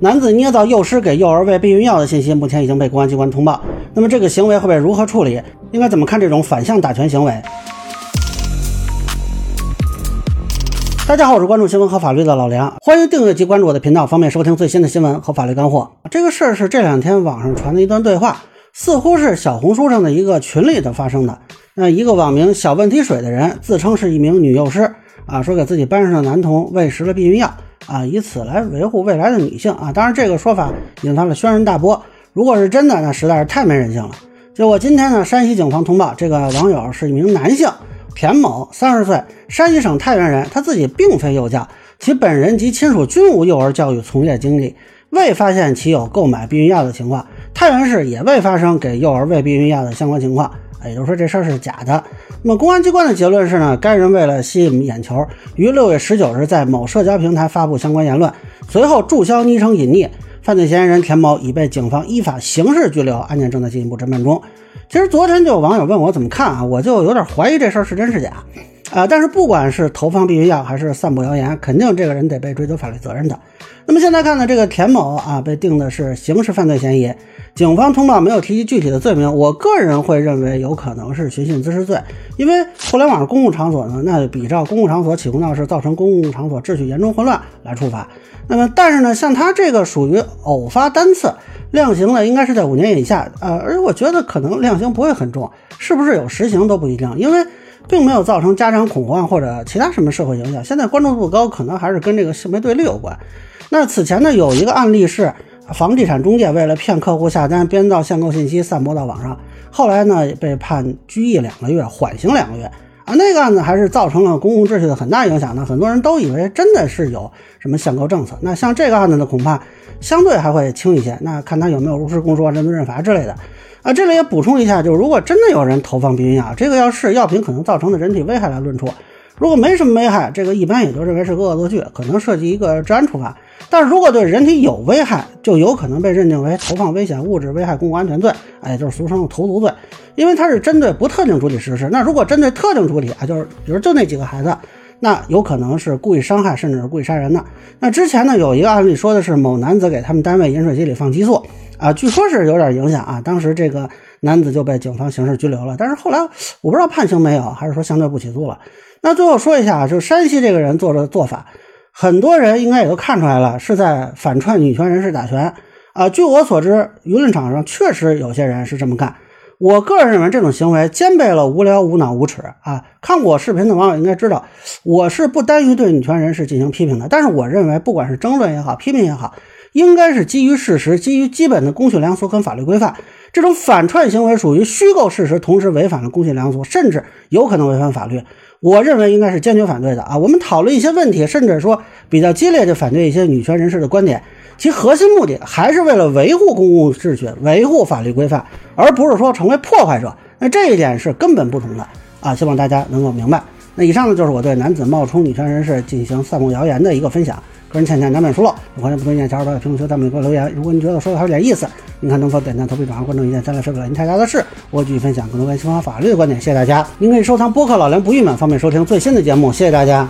男子捏造幼师给幼儿喂避孕药的信息，目前已经被公安机关通报。那么这个行为会被如何处理？应该怎么看这种反向打拳行为？大家好，我是关注新闻和法律的老梁，欢迎订阅及关注我的频道，方便收听最新的新闻和法律干货。这个事儿是这两天网上传的一段对话，似乎是小红书上的一个群里头发生的。那一个网名小问题水的人自称是一名女幼师啊，说给自己班上的男童喂食了避孕药啊，以此来维护未来的女性啊。当然，这个说法引发了轩然大波。如果是真的，那实在是太没人性了。结果今天呢，山西警方通报，这个网友是一名男性。田某三十岁，山西省太原人，他自己并非幼教，其本人及亲属均无幼儿教育从业经历，未发现其有购买避孕药的情况。太原市也未发生给幼儿喂避孕药的相关情况，也就是说这事儿是假的。那么公安机关的结论是呢，该人为了吸引眼球，于六月十九日在某社交平台发布相关言论，随后注销昵称隐匿。犯罪嫌疑人田某已被警方依法刑事拘留，案件正在进一步侦办中。其实昨天就有网友问我怎么看啊，我就有点怀疑这事儿是真是假啊。但是不管是投放避孕药还是散布谣言，肯定这个人得被追究法律责任的。那么现在看呢，这个田某啊被定的是刑事犯罪嫌疑，警方通报没有提及具体的罪名，我个人会认为有可能是寻衅滋事罪，因为互联网公共场所呢，那比照公共场所起哄闹事，造成公共场所秩序严重混乱来处罚。那么但是呢，像他这个属于偶发单次。量刑呢，应该是在五年以下，呃，而我觉得可能量刑不会很重，是不是有实刑都不一定，因为并没有造成家长恐慌或者其他什么社会影响。现在关注度高，可能还是跟这个性别对立有关。那此前呢，有一个案例是，房地产中介为了骗客户下单，编造限购信息散播到网上，后来呢被判拘役两个月，缓刑两个月。啊，那个案子还是造成了公共秩序的很大影响的，很多人都以为真的是有什么限购政策。那像这个案子呢，恐怕相对还会轻一些。那看他有没有如实供述、认罪认罚之类的。啊，这里也补充一下，就是如果真的有人投放避孕药，这个要视药品可能造成的人体危害来论处。如果没什么危害，这个一般也就认为是恶作剧，可能涉及一个治安处罚。但是如果对人体有危害，就有可能被认定为投放危险物质、危害公共安全罪，哎，就是俗称的投毒罪。因为它是针对不特定主体实施。那如果针对特定主体啊，就是比如就那几个孩子，那有可能是故意伤害，甚至是故意杀人的。那之前呢，有一个案例说的是某男子给他们单位饮水机里放激素啊，据说是有点影响啊。当时这个男子就被警方刑事拘留了，但是后来我不知道判刑没有，还是说相对不起诉了。那最后说一下啊，就山西这个人做的做法，很多人应该也都看出来了，是在反串女权人士打拳啊。据我所知，舆论场上确实有些人是这么干。我个人认为这种行为兼备了无聊、无脑、无耻啊！看过我视频的网友应该知道，我是不单于对女权人士进行批评的。但是我认为，不管是争论也好，批评也好，应该是基于事实，基于基本的公序良俗跟法律规范。这种反串行为属于虚构事实，同时违反了公序良俗，甚至有可能违反法律。我认为应该是坚决反对的啊！我们讨论一些问题，甚至说比较激烈的反对一些女权人士的观点。其核心目的还是为了维护公共秩序、维护法律规范，而不是说成为破坏者。那这一点是根本不同的啊！希望大家能够明白。那以上呢就是我对男子冒充女权人士进行散布谣言的一个分享。个人浅见难免疏漏，欢迎不同意见小伙伴在评论区弹幕里给我留言。如果你觉得说的还有点意思，您看能否点赞、投币、转发、关注一键三连，是不了您太大的事。我继续分享更多关于刑法法律的观点。谢谢大家！您可以收藏播客老梁不郁闷，方便收听最新的节目。谢谢大家。